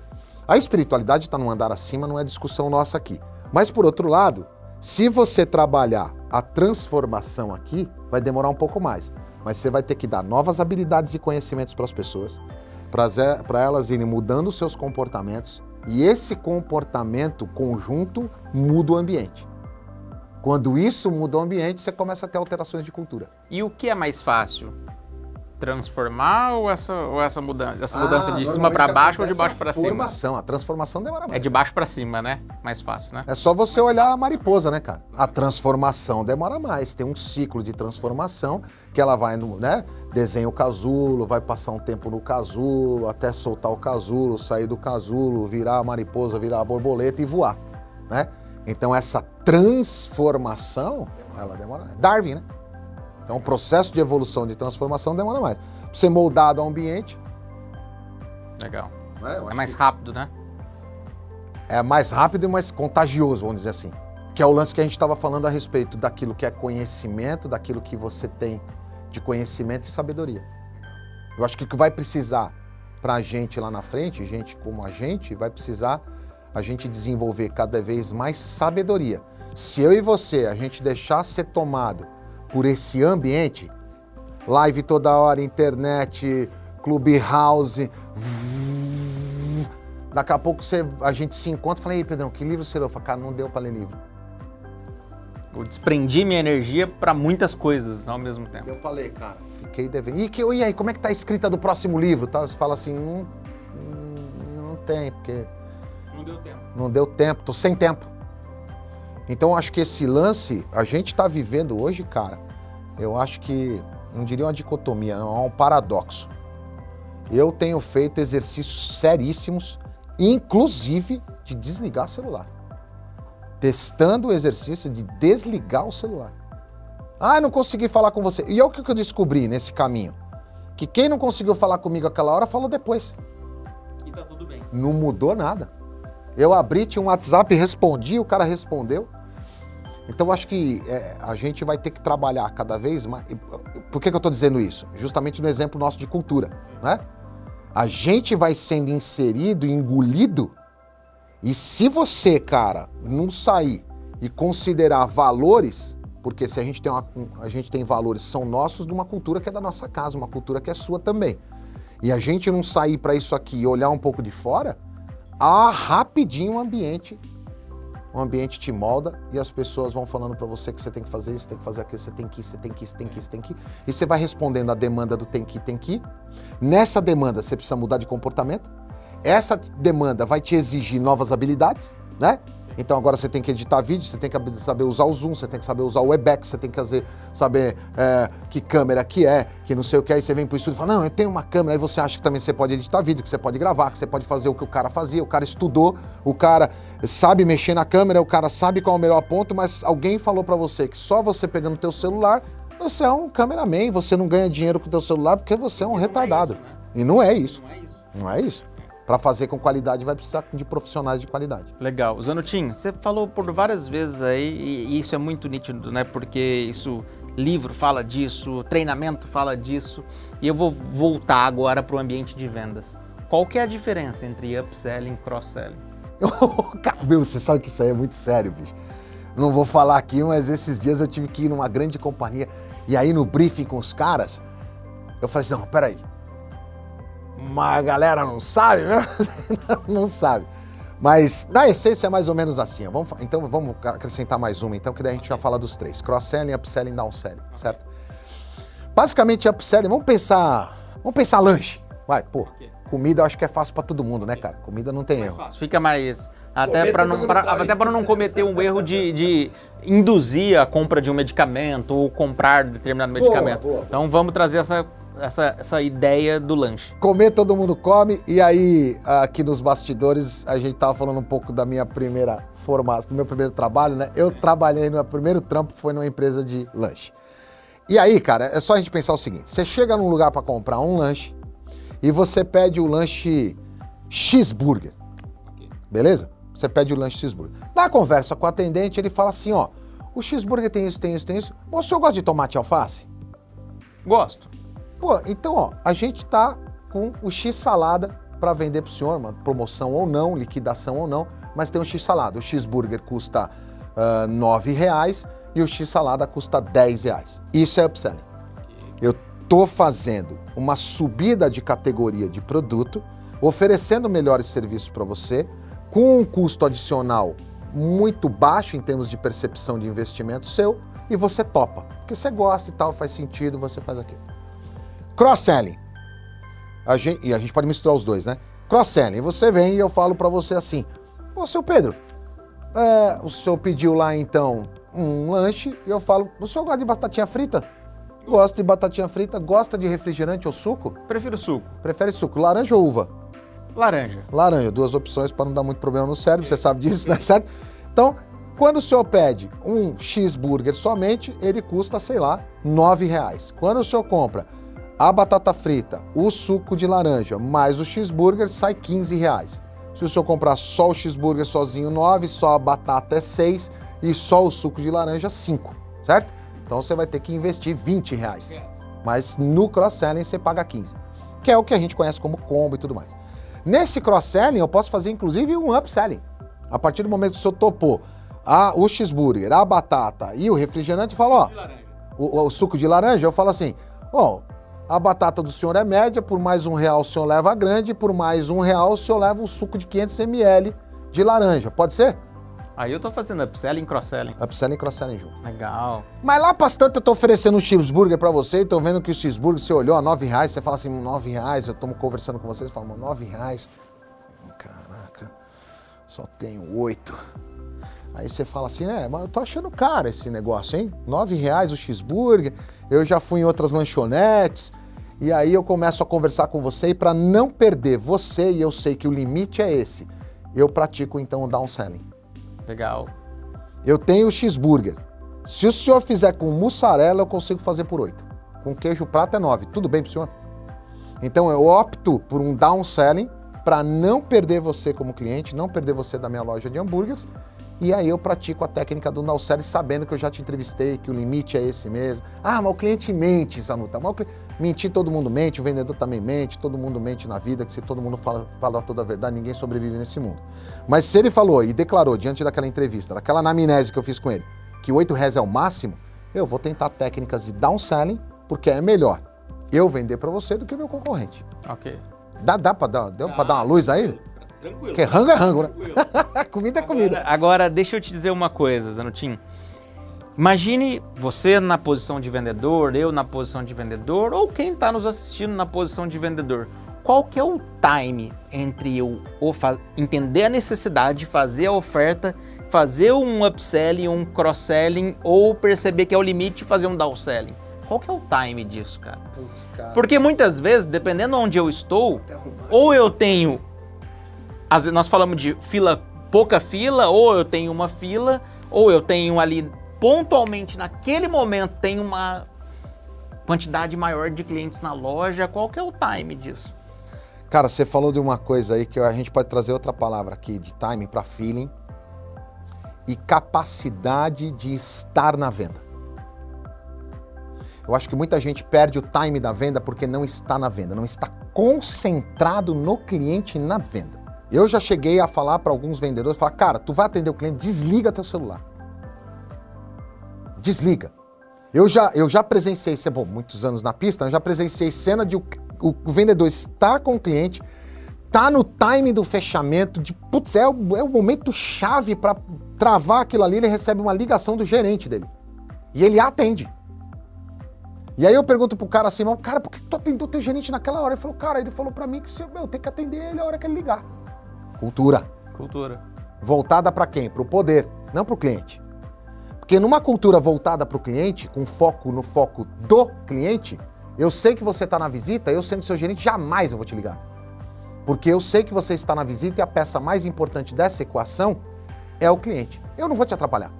S2: A espiritualidade está num andar acima, não é discussão nossa aqui. Mas, por outro lado, se você trabalhar a transformação aqui, vai demorar um pouco mais. Mas você vai ter que dar novas habilidades e conhecimentos para as pessoas para elas irem mudando seus comportamentos e esse comportamento conjunto muda o ambiente. Quando isso muda o ambiente, você começa a ter alterações de cultura.
S1: E o que é mais fácil? transformar ou essa, ou essa mudança? Essa mudança ah, de cima para baixo ou de baixo para cima?
S2: Transformação, a transformação demora mais.
S1: É de baixo para cima, né? Mais fácil, né?
S2: É só você olhar a mariposa, né, cara? A transformação demora mais. Tem um ciclo de transformação que ela vai no, né? Desenha o casulo, vai passar um tempo no casulo, até soltar o casulo, sair do casulo, virar a mariposa, virar a borboleta e voar, né? Então essa transformação, ela demora. Darwin, né? Então, o processo de evolução, de transformação demora mais. Ser moldado ao ambiente.
S1: Legal. É, é mais rápido, né?
S2: É mais rápido e mais contagioso, vamos dizer assim. Que é o lance que a gente estava falando a respeito daquilo que é conhecimento, daquilo que você tem de conhecimento e sabedoria. Eu acho que o que vai precisar para a gente lá na frente, gente como a gente, vai precisar a gente desenvolver cada vez mais sabedoria. Se eu e você, a gente deixar ser tomado por esse ambiente, live toda hora, internet, clubhouse, daqui a pouco você, a gente se encontra e fala, ei Pedrão, que livro você leu? Eu falo, cara, não deu para ler livro.
S1: Eu desprendi minha energia para muitas coisas ao mesmo tempo.
S2: Eu falei, cara, fiquei devendo. E, que, e aí, como é que tá a escrita do próximo livro? Tá? Você fala assim, não, não, não tem, porque...
S1: Não deu tempo.
S2: Não deu tempo, tô sem tempo. Então acho que esse lance, a gente está vivendo hoje, cara, eu acho que, não diria uma dicotomia, é um paradoxo. Eu tenho feito exercícios seríssimos, inclusive de desligar o celular. Testando o exercício de desligar o celular. Ah, não consegui falar com você. E é o que eu descobri nesse caminho? Que quem não conseguiu falar comigo aquela hora falou depois.
S1: E tá tudo bem.
S2: Não mudou nada. Eu abri, tinha um WhatsApp, respondi, o cara respondeu. Então acho que é, a gente vai ter que trabalhar cada vez mais. Por que, que eu estou dizendo isso? Justamente no exemplo nosso de cultura, né? A gente vai sendo inserido, engolido, e se você, cara, não sair e considerar valores, porque se a gente tem, uma, a gente tem valores são nossos de uma cultura que é da nossa casa, uma cultura que é sua também. E a gente não sair para isso aqui e olhar um pouco de fora, ah, rapidinho o ambiente, o ambiente te molda e as pessoas vão falando para você que você tem que fazer isso, tem que fazer aquilo, você tem que ir, você tem que ir, você tem que ir, você tem que ir. E você vai respondendo a demanda do tem que ir, tem que ir. Nessa demanda você precisa mudar de comportamento. Essa demanda vai te exigir novas habilidades, né? Então agora você tem que editar vídeo, você tem que saber usar o Zoom, você tem que saber usar o Webex, você tem que fazer, saber é, que câmera que é, que não sei o que. Aí você vem pro estúdio e fala, não, eu tenho uma câmera. Aí você acha que também você pode editar vídeo, que você pode gravar, que você pode fazer o que o cara fazia. O cara estudou, o cara sabe mexer na câmera, o cara sabe qual é o melhor ponto, mas alguém falou para você que só você pegando o teu celular, você é um cameraman, você não ganha dinheiro com o teu celular porque você é um retardado. É isso, né? E não é isso. Não é isso. Para fazer com qualidade vai precisar de profissionais de qualidade.
S1: Legal. Zanutin, você falou por várias vezes aí, e isso é muito nítido, né? Porque isso, livro fala disso, treinamento fala disso, e eu vou voltar agora para o ambiente de vendas. Qual que é a diferença entre upselling e cross-selling?
S2: Meu, você sabe que isso aí é muito sério, bicho. não vou falar aqui, mas esses dias eu tive que ir numa grande companhia e aí no briefing com os caras, eu falei assim, não, peraí, mas a galera não sabe, né? não sabe. Mas na essência é mais ou menos assim. Vamos, então vamos acrescentar mais uma, então, que daí a gente já fala dos três: cross-selling, upselling, downselling, certo? Basicamente, upselling, vamos pensar. Vamos pensar lanche. Vai, pô. Comida eu acho que é fácil para todo mundo, né, cara? Comida não tem erro.
S1: Fica mais. Até para não, pra, até para não cometer um erro de, de, induzir a compra de um medicamento ou comprar determinado medicamento. Boa, boa, então vamos trazer essa essa, essa ideia do lanche.
S2: Comer todo mundo come, e aí aqui nos bastidores a gente tava falando um pouco da minha primeira formação, do meu primeiro trabalho, né? Eu trabalhei, no meu primeiro trampo foi numa empresa de lanche. E aí, cara, é só a gente pensar o seguinte: você chega num lugar para comprar um lanche e você pede o lanche cheeseburger. Beleza? Você pede o lanche cheeseburger. Na conversa com o atendente, ele fala assim: ó, o cheeseburger tem isso, tem isso, tem isso. O senhor gosta de tomate e alface?
S1: Gosto.
S2: Pô, então, ó, a gente tá com o X salada para vender pro senhor, uma promoção ou não, liquidação ou não, mas tem o X salada. O cheeseburger custa uh, R$ reais e o X salada custa 10 reais. Isso é upselling. Eu tô fazendo uma subida de categoria de produto, oferecendo melhores serviços para você, com um custo adicional muito baixo em termos de percepção de investimento seu, e você topa. Porque você gosta e tal, faz sentido, você faz aquilo. Cross-selling. e a gente pode misturar os dois, né? Cross-selling. Você vem e eu falo para você assim: Ô, seu Pedro, é, o senhor pediu lá então um lanche e eu falo: o senhor gosta de batatinha frita? Gosta de batatinha frita? Gosta de refrigerante ou suco?
S1: Prefiro suco.
S2: Prefere suco. Laranja ou uva?
S1: Laranja.
S2: Laranja. Duas opções para não dar muito problema no cérebro, você sabe disso, né? Certo? Então, quando o senhor pede um cheeseburger somente, ele custa, sei lá, R$ reais. Quando o senhor compra a batata frita, o suco de laranja, mais o cheeseburger, sai 15 reais. Se o senhor comprar só o cheeseburger sozinho, 9, só a batata é 6 e só o suco de laranja, 5, certo? Então você vai ter que investir 20 reais. Mas no cross-selling você paga 15, que é o que a gente conhece como combo e tudo mais. Nesse cross-selling eu posso fazer inclusive um upselling. A partir do momento que o senhor topou a, o cheeseburger, a batata e o refrigerante, fala, ó, o, o, suco de laranja, eu falo assim, ó, a batata do senhor é média, por mais um real o senhor leva a grande, por mais um real o senhor leva um suco de 500 ml de laranja. Pode ser?
S1: Aí eu tô fazendo upselling e cross-selling.
S2: Upselling e cross-selling junto.
S1: Legal.
S2: Mas lá para tanto eu tô oferecendo um cheeseburger para você e tô vendo que o cheeseburger, você olhou a 9 reais, você fala assim, 9 reais, eu tô conversando com vocês, falam, 9 reais. Caraca, só tenho 8. Aí você fala assim, é, mas eu tô achando caro esse negócio, hein? 9 reais o cheeseburger, eu já fui em outras lanchonetes, e aí eu começo a conversar com você e para não perder você, e eu sei que o limite é esse, eu pratico então o downselling.
S1: Legal.
S2: Eu tenho o cheeseburger. Se o senhor fizer com mussarela, eu consigo fazer por 8. Com queijo prato é 9. Tudo bem pro senhor? Então eu opto por um downselling para não perder você como cliente, não perder você da minha loja de hambúrgueres e aí eu pratico a técnica do Nalcelli sabendo que eu já te entrevistei, que o limite é esse mesmo. Ah, mas o cliente mente, Zanuta. Mas o Mentir todo mundo mente, o vendedor também mente, todo mundo mente na vida, que se todo mundo fala, fala toda a verdade, ninguém sobrevive nesse mundo. Mas se ele falou e declarou diante daquela entrevista, daquela anamnese que eu fiz com ele, que 8 reais é o máximo, eu vou tentar técnicas de downselling, porque é melhor eu vender para você do que o meu concorrente.
S1: Ok.
S2: Dá, dá para dar, dar uma luz aí? Tranquilo. Porque rango é rango, né? comida é comida.
S1: Agora, agora, deixa eu te dizer uma coisa, Zanutinho. Imagine você na posição de vendedor, eu na posição de vendedor, ou quem está nos assistindo na posição de vendedor. Qual que é o time entre eu entender a necessidade, fazer a oferta, fazer um upselling, um cross-selling, ou perceber que é o limite e fazer um downselling? Qual que é o time disso, cara? cara? Porque muitas vezes, dependendo onde eu estou, ou eu tenho as, nós falamos de fila, pouca fila, ou eu tenho uma fila, ou eu tenho ali pontualmente naquele momento tem uma quantidade maior de clientes na loja. Qual que é o time disso?
S2: Cara, você falou de uma coisa aí que a gente pode trazer outra palavra aqui de time para feeling e capacidade de estar na venda. Eu acho que muita gente perde o time da venda porque não está na venda, não está concentrado no cliente na venda. Eu já cheguei a falar para alguns vendedores, falar, cara, tu vai atender o cliente, desliga teu celular. Desliga. Eu já, eu já presenciei, bom, muitos anos na pista, eu já presenciei cena de o, o, o vendedor estar com o cliente, tá no time do fechamento, de putz, é o, é o momento chave para travar aquilo ali, ele recebe uma ligação do gerente dele. E ele atende. E aí eu pergunto pro cara assim, cara, por que tu atendeu teu gerente naquela hora? Ele falou, cara, ele falou para mim que se, eu tenho que atender ele a hora que ele ligar. Cultura.
S1: Cultura.
S2: Voltada para quem? Para o poder, não para o cliente. Porque numa cultura voltada para o cliente, com foco no foco do cliente, eu sei que você está na visita, eu sendo seu gerente, jamais eu vou te ligar. Porque eu sei que você está na visita e a peça mais importante dessa equação é o cliente. Eu não vou te atrapalhar.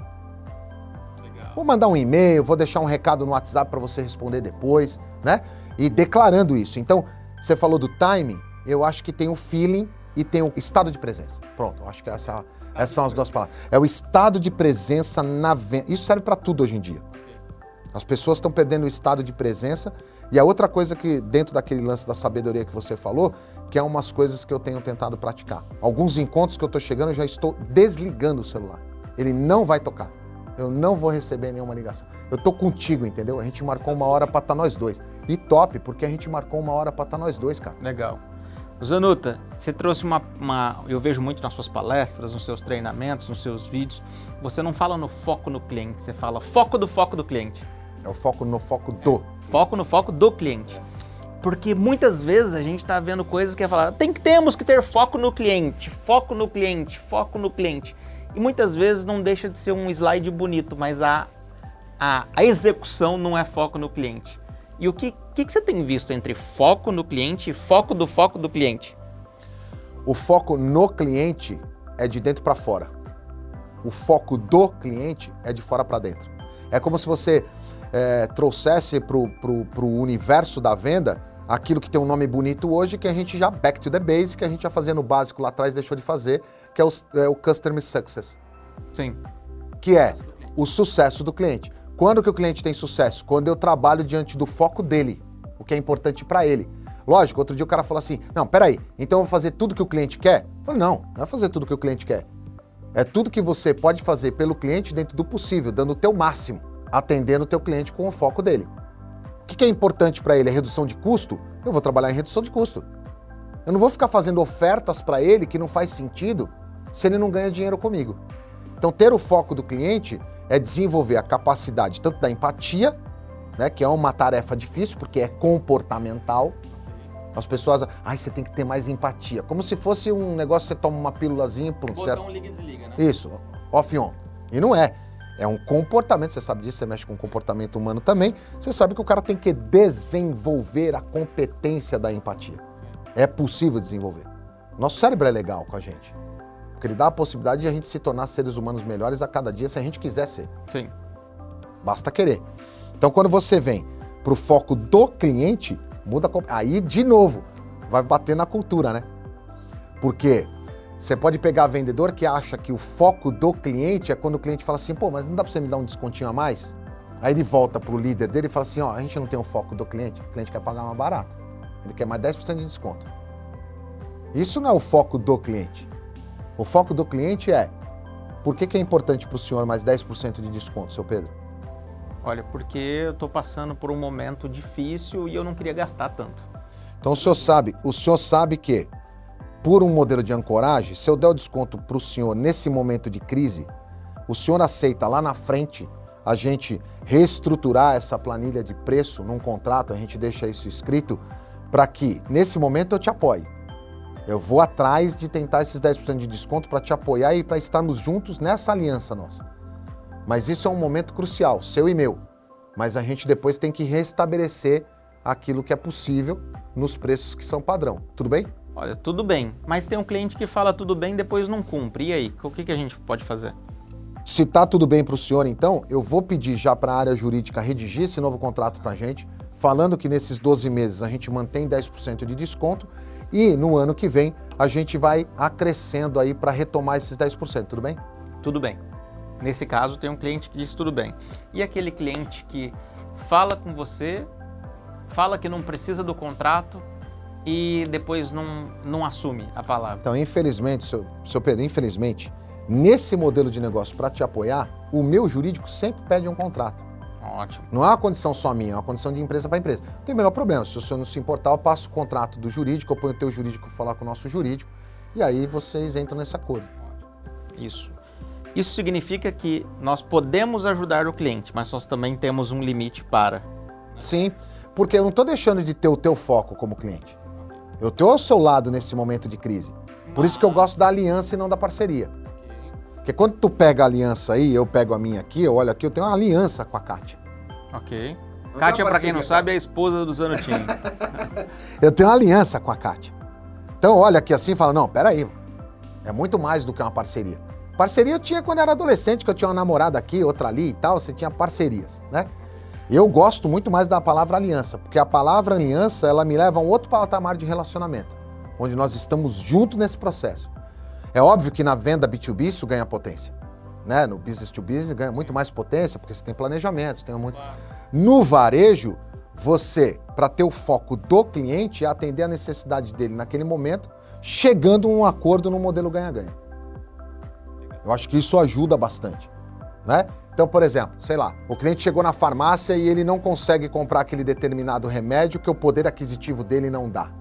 S2: Vou mandar um e-mail, vou deixar um recado no WhatsApp para você responder depois, né? E declarando isso. Então, você falou do timing, eu acho que tem o feeling e tem o estado de presença. Pronto, acho que essa, essas são as duas palavras. É o estado de presença na venda. Isso serve para tudo hoje em dia. As pessoas estão perdendo o estado de presença. E a outra coisa que, dentro daquele lance da sabedoria que você falou, que é umas coisas que eu tenho tentado praticar. Alguns encontros que eu estou chegando, eu já estou desligando o celular. Ele não vai tocar eu não vou receber nenhuma ligação. Eu tô contigo, entendeu? A gente marcou uma hora para estar tá nós dois. E top, porque a gente marcou uma hora para estar tá nós dois, cara.
S1: Legal. Zanuta, você trouxe uma, uma, Eu vejo muito nas suas palestras, nos seus treinamentos, nos seus vídeos. Você não fala no foco no cliente, você fala foco do foco do cliente.
S2: É o foco no foco do.
S1: É, foco no foco do cliente. Porque muitas vezes a gente está vendo coisas que é falar, tem que temos que ter foco no cliente, foco no cliente, foco no cliente. E muitas vezes não deixa de ser um slide bonito, mas a, a, a execução não é foco no cliente. E o que, que, que você tem visto entre foco no cliente e foco do foco do cliente?
S2: O foco no cliente é de dentro para fora. O foco do cliente é de fora para dentro. É como se você é, trouxesse para o universo da venda aquilo que tem um nome bonito hoje, que a gente já back to the basic, que a gente já fazia no básico lá atrás, deixou de fazer, que é o, é o Customer Success.
S1: Sim.
S2: Que é o sucesso do cliente. Quando que o cliente tem sucesso? Quando eu trabalho diante do foco dele, o que é importante para ele. Lógico, outro dia o cara falou assim: não, peraí, então eu vou fazer tudo que o cliente quer? Eu falei, não, não é fazer tudo que o cliente quer. É tudo que você pode fazer pelo cliente dentro do possível, dando o teu máximo, atendendo o teu cliente com o foco dele. O que é importante para ele? É redução de custo? Eu vou trabalhar em redução de custo. Eu não vou ficar fazendo ofertas para ele que não faz sentido se ele não ganha dinheiro comigo. Então, ter o foco do cliente é desenvolver a capacidade tanto da empatia, né, que é uma tarefa difícil porque é comportamental. As pessoas, ai, você tem que ter mais empatia, como se fosse um negócio você toma uma pílulazinha e pronto.
S1: Botão liga e desliga, né?
S2: Isso, off on. E não é. É um comportamento, você sabe disso, você mexe com comportamento humano também. Você sabe que o cara tem que desenvolver a competência da empatia. É possível desenvolver. Nosso cérebro é legal com a gente. Porque ele dá a possibilidade de a gente se tornar seres humanos melhores a cada dia se a gente quiser ser.
S1: Sim.
S2: Basta querer. Então, quando você vem para o foco do cliente, muda. Aí, de novo, vai bater na cultura, né? Porque você pode pegar vendedor que acha que o foco do cliente é quando o cliente fala assim, pô, mas não dá para você me dar um descontinho a mais? Aí ele volta para o líder dele e fala assim, ó, a gente não tem o foco do cliente, o cliente quer pagar mais barato. Ele quer mais 10% de desconto. Isso não é o foco do cliente. O foco do cliente é por que, que é importante para o senhor mais 10% de desconto, seu Pedro?
S1: Olha, porque eu estou passando por um momento difícil e eu não queria gastar tanto.
S2: Então o senhor sabe, o senhor sabe que por um modelo de ancoragem, se eu der o desconto para o senhor nesse momento de crise, o senhor aceita lá na frente a gente reestruturar essa planilha de preço num contrato, a gente deixa isso escrito para que nesse momento eu te apoie. Eu vou atrás de tentar esses 10% de desconto para te apoiar e para estarmos juntos nessa aliança nossa. Mas isso é um momento crucial, seu e meu. Mas a gente depois tem que restabelecer aquilo que é possível nos preços que são padrão. Tudo bem?
S1: Olha, tudo bem. Mas tem um cliente que fala tudo bem e depois não cumpre. E aí, o que, que a gente pode fazer?
S2: Se tá tudo bem para o senhor, então, eu vou pedir já para a área jurídica redigir esse novo contrato para a gente, falando que nesses 12 meses a gente mantém 10% de desconto e no ano que vem a gente vai acrescendo aí para retomar esses 10%, tudo bem?
S1: Tudo bem. Nesse caso, tem um cliente que diz tudo bem. E aquele cliente que fala com você, fala que não precisa do contrato e depois não, não assume a palavra?
S2: Então, infelizmente, seu, seu Pedro, infelizmente, nesse modelo de negócio para te apoiar, o meu jurídico sempre pede um contrato.
S1: Ótimo.
S2: Não é uma condição só minha, é uma condição de empresa para empresa. Não tem o menor problema. Se o senhor não se importar, eu passo o contrato do jurídico, eu ponho o teu jurídico falar com o nosso jurídico, e aí vocês entram nesse acordo.
S1: Isso. Isso significa que nós podemos ajudar o cliente, mas nós também temos um limite para.
S2: Sim, porque eu não estou deixando de ter o teu foco como cliente. Eu estou ao seu lado nesse momento de crise. Por isso que eu gosto da aliança e não da parceria. Porque quando tu pega a aliança aí, eu pego a minha aqui, eu olho aqui, eu tenho uma aliança com a Kátia.
S1: Ok. Kátia, para quem não sabe, é a esposa do Zanotini.
S2: eu tenho uma aliança com a Kátia. Então olha aqui assim e fala, não, peraí, é muito mais do que uma parceria. Parceria eu tinha quando eu era adolescente, que eu tinha uma namorada aqui, outra ali e tal, você tinha parcerias, né? Eu gosto muito mais da palavra aliança, porque a palavra aliança, ela me leva a um outro patamar de relacionamento, onde nós estamos juntos nesse processo. É óbvio que na venda B2B isso ganha potência, né? No business to business ganha muito mais potência, porque você tem planejamento, você tem muito... No varejo, você, para ter o foco do cliente, é atender a necessidade dele naquele momento, chegando a um acordo no modelo ganha-ganha. Eu acho que isso ajuda bastante, né? Então, por exemplo, sei lá, o cliente chegou na farmácia e ele não consegue comprar aquele determinado remédio que o poder aquisitivo dele não dá.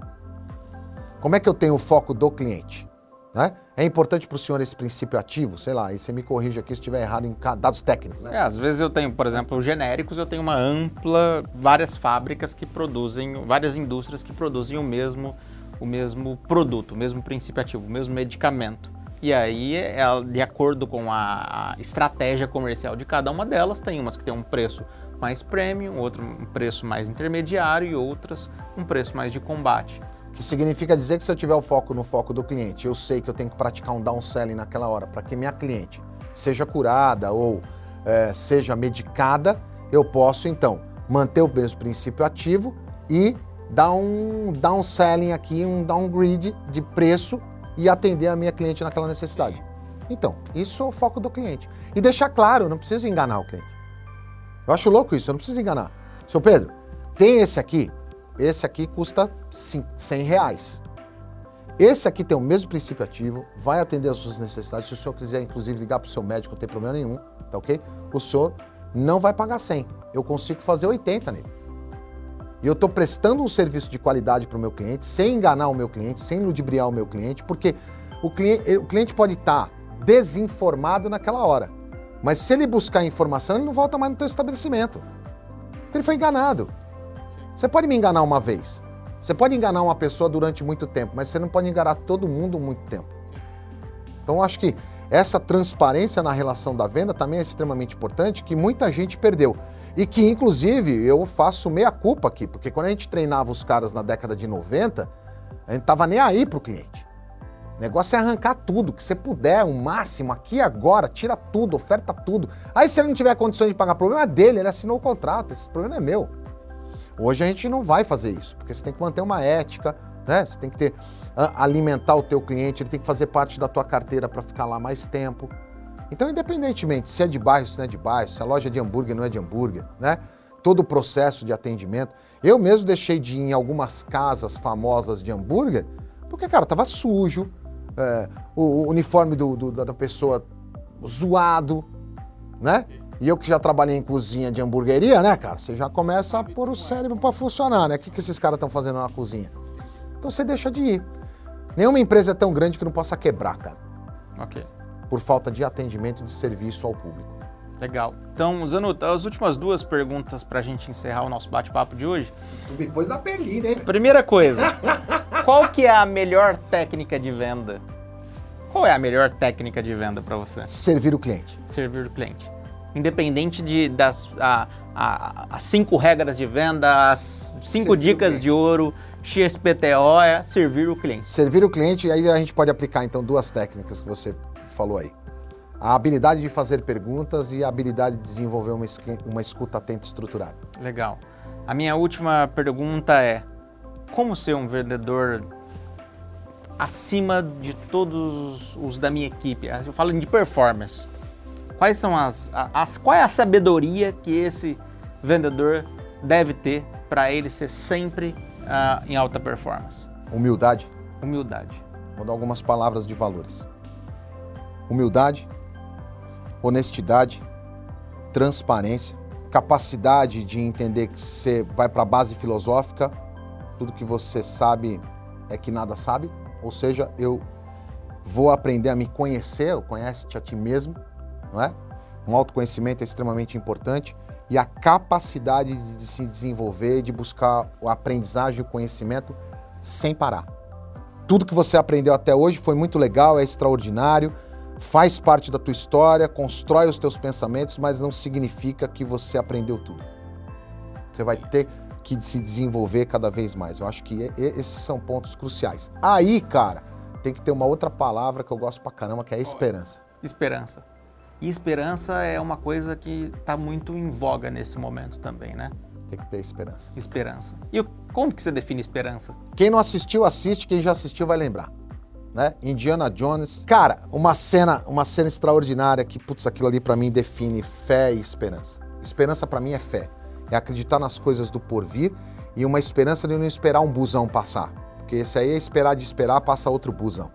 S2: Como é que eu tenho o foco do cliente? Né? É importante para o senhor esse princípio ativo? Sei lá, e você me corrige aqui se estiver errado em dados técnicos. Né?
S1: É, às vezes eu tenho, por exemplo, genéricos, eu tenho uma ampla, várias fábricas que produzem, várias indústrias que produzem o mesmo, o mesmo produto, o mesmo princípio ativo, o mesmo medicamento. E aí, é, de acordo com a, estratégia comercial de cada uma delas, tem umas que tem um preço mais premium, outro um preço mais intermediário e outras um preço mais de combate.
S2: Que significa dizer que se eu tiver o foco no foco do cliente, eu sei que eu tenho que praticar um downselling naquela hora para que minha cliente seja curada ou é, seja medicada, eu posso então manter o mesmo princípio ativo e dar um downselling aqui, um downgrade de preço e atender a minha cliente naquela necessidade. Então, isso é o foco do cliente. E deixar claro, não preciso enganar o cliente. Eu acho louco isso, eu não preciso enganar. Seu Pedro, tem esse aqui, esse aqui custa 100 reais. Esse aqui tem o mesmo princípio ativo, vai atender as suas necessidades. Se o senhor quiser, inclusive, ligar para o seu médico, não tem problema nenhum, tá ok? O senhor não vai pagar 100. Eu consigo fazer 80 nele. E eu estou prestando um serviço de qualidade para o meu cliente, sem enganar o meu cliente, sem ludibriar o meu cliente, porque o cliente, o cliente pode estar tá desinformado naquela hora. Mas se ele buscar informação, ele não volta mais no teu estabelecimento. Ele foi enganado. Você pode me enganar uma vez. Você pode enganar uma pessoa durante muito tempo, mas você não pode enganar todo mundo muito tempo. Então, acho que essa transparência na relação da venda também é extremamente importante, que muita gente perdeu. E que, inclusive, eu faço meia culpa aqui, porque quando a gente treinava os caras na década de 90, a gente tava nem aí pro cliente. O negócio é arrancar tudo, que você puder, o máximo, aqui agora, tira tudo, oferta tudo. Aí se ele não tiver condições de pagar, problema é dele, ele assinou o contrato, esse problema é meu. Hoje a gente não vai fazer isso, porque você tem que manter uma ética, né? Você tem que ter alimentar o teu cliente, ele tem que fazer parte da tua carteira para ficar lá mais tempo. Então, independentemente se é de bairro, se não é de bairro, se a loja é de hambúrguer, não é de hambúrguer, né? Todo o processo de atendimento. Eu mesmo deixei de ir em algumas casas famosas de hambúrguer, porque, cara, tava sujo, é, o, o, uniforme do, do, da pessoa zoado, né? E eu que já trabalhei em cozinha de hamburgueria, né, cara? Você já começa a pôr o cérebro para funcionar, né? O que, que esses caras estão fazendo na cozinha? Então você deixa de ir. Nenhuma empresa é tão grande que não possa quebrar, cara.
S1: Ok
S2: por falta de atendimento de serviço ao público.
S1: Legal. Então, Zanuta, as últimas duas perguntas para a gente encerrar o nosso bate-papo de hoje.
S2: Depois da Perlina, hein?
S1: Primeira coisa, qual que é a melhor técnica de venda? Qual é a melhor técnica de venda para você?
S2: Servir o cliente.
S1: Servir o cliente. Independente de, das a, a, as cinco regras de venda, as cinco Servir dicas de ouro, XPTO é servir o cliente.
S2: Servir o cliente, e aí a gente pode aplicar então duas técnicas que você falou aí. A habilidade de fazer perguntas e a habilidade de desenvolver uma, uma escuta atenta e estruturada.
S1: Legal. A minha última pergunta é: como ser um vendedor acima de todos os da minha equipe? Eu falo de performance. Quais são as, as qual é a sabedoria que esse vendedor deve ter para ele ser sempre uh, em alta performance?
S2: Humildade.
S1: Humildade.
S2: Vou dar algumas palavras de valores. humildade, honestidade, transparência, capacidade de entender que você vai para a base filosófica, tudo que você sabe é que nada sabe, ou seja, eu vou aprender a me conhecer, conhece-te a ti mesmo, não é? Um autoconhecimento é extremamente importante e a capacidade de se desenvolver, de buscar a aprendizagem e o conhecimento sem parar. Tudo que você aprendeu até hoje foi muito legal, é extraordinário, faz parte da tua história, constrói os teus pensamentos, mas não significa que você aprendeu tudo. Você vai ter que se desenvolver cada vez mais. Eu acho que esses são pontos cruciais. Aí, cara, tem que ter uma outra palavra que eu gosto pra caramba, que é esperança.
S1: Esperança. E esperança é uma coisa que está muito em voga nesse momento também, né?
S2: Tem que ter esperança.
S1: Esperança. E como que você define esperança?
S2: Quem não assistiu, assiste. Quem já assistiu vai lembrar. Né? Indiana Jones. Cara, uma cena, uma cena extraordinária que, putz, aquilo ali para mim define fé e esperança. Esperança para mim é fé. É acreditar nas coisas do porvir e uma esperança de não esperar um busão passar. Porque esse aí é esperar de esperar, passa outro busão.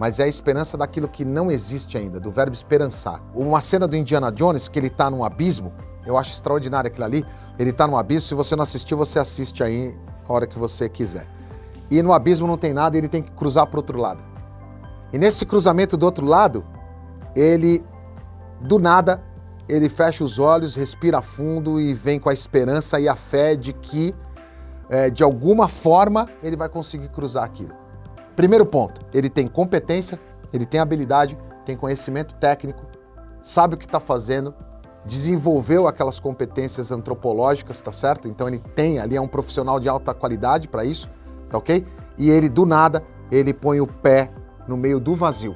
S2: Mas é a esperança daquilo que não existe ainda, do verbo esperançar. Uma cena do Indiana Jones, que ele está num abismo, eu acho extraordinário aquilo ali. Ele está num abismo, se você não assistiu, você assiste aí a hora que você quiser. E no abismo não tem nada, ele tem que cruzar para o outro lado. E nesse cruzamento do outro lado, ele, do nada, ele fecha os olhos, respira fundo e vem com a esperança e a fé de que é, de alguma forma, ele vai conseguir cruzar aquilo. Primeiro ponto, ele tem competência, ele tem habilidade, tem conhecimento técnico, sabe o que está fazendo, desenvolveu aquelas competências antropológicas, tá certo? Então ele tem ali, é um profissional de alta qualidade para isso, tá ok? E ele, do nada, ele põe o pé no meio do vazio.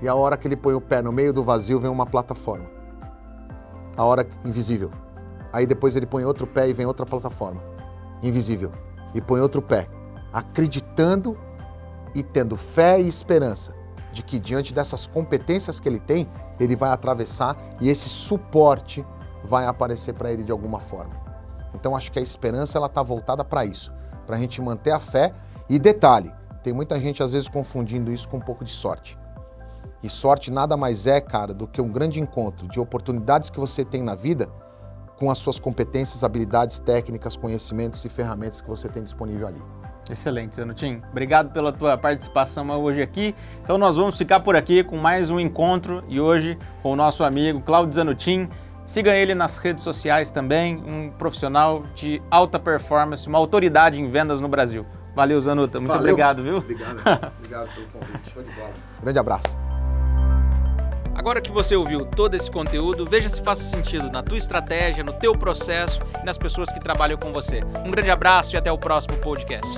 S2: E a hora que ele põe o pé no meio do vazio, vem uma plataforma. A hora invisível. Aí depois ele põe outro pé e vem outra plataforma invisível e põe outro pé, acreditando e tendo fé e esperança de que diante dessas competências que ele tem, ele vai atravessar e esse suporte vai aparecer para ele de alguma forma. Então acho que a esperança ela está voltada para isso, para a gente manter a fé e detalhe, tem muita gente às vezes confundindo isso com um pouco de sorte. E sorte nada mais é, cara, do que um grande encontro de oportunidades que você tem na vida com as suas competências, habilidades técnicas, conhecimentos e ferramentas que você tem disponível ali.
S1: Excelente, Zanutim. Obrigado pela tua participação hoje aqui. Então nós vamos ficar por aqui com mais um encontro e hoje com o nosso amigo Claudio Zanutim. Siga ele nas redes sociais também, um profissional de alta performance, uma autoridade em vendas no Brasil. Valeu, Zanuta. Muito
S2: Valeu.
S1: obrigado, viu?
S2: Obrigado. Obrigado pelo convite. Show de bola. Grande abraço.
S1: Agora que você ouviu todo esse conteúdo, veja se faz sentido na tua estratégia, no teu processo e nas pessoas que trabalham com você. Um grande abraço e até o próximo podcast.